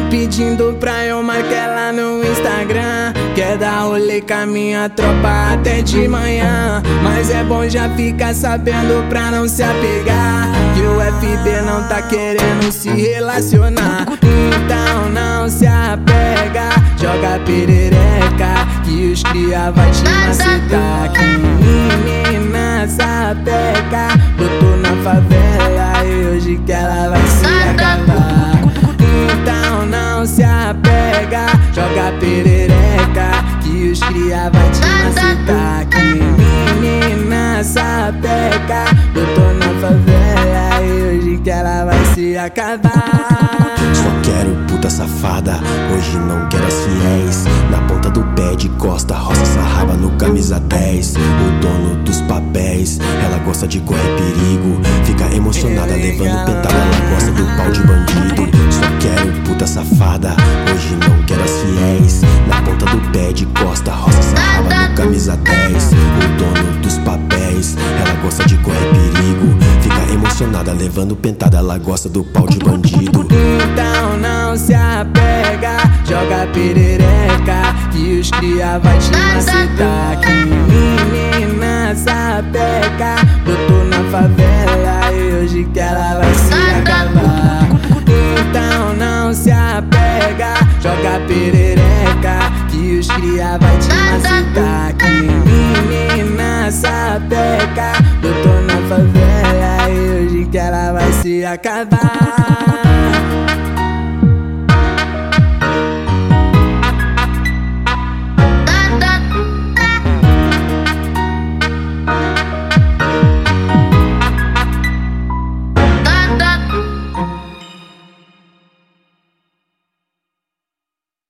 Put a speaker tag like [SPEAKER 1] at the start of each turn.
[SPEAKER 1] vem pedindo pra eu marcar ela no Instagram. Quer dar rolê com a minha tropa até de manhã. Mas é bom já ficar sabendo pra não se apegar. Que o FB não tá querendo se relacionar. Então não se apega, joga perereca. Que os cria vai te macetar. Que menina sapeca, botou na favela e hoje que ela vai se acabar. Perereca. Que os cria vai te macetar. Que menina sapeca, botou na favela e hoje que ela vai se acabar.
[SPEAKER 2] Só quero puta safada, hoje não quero as fiéis. Na ponta do pé de costa, roça essa raba no camisa 10. O dono dos papéis, ela gosta de correr perigo. Fica emocionada levando pentada, ela gosta do camisa 10. O dono dos papéis, ela gosta de correr perigo. Fica emocionada levando pentada, ela gosta do pau de bandido.
[SPEAKER 1] Então não se apega, joga perereca Que os cria vai te macetar Que menina sapeca Botou na favela e hoje que ela vai se acabar os cria vai te macetar Que menina sapeca Botou na favela e hoje que ela vai se acabar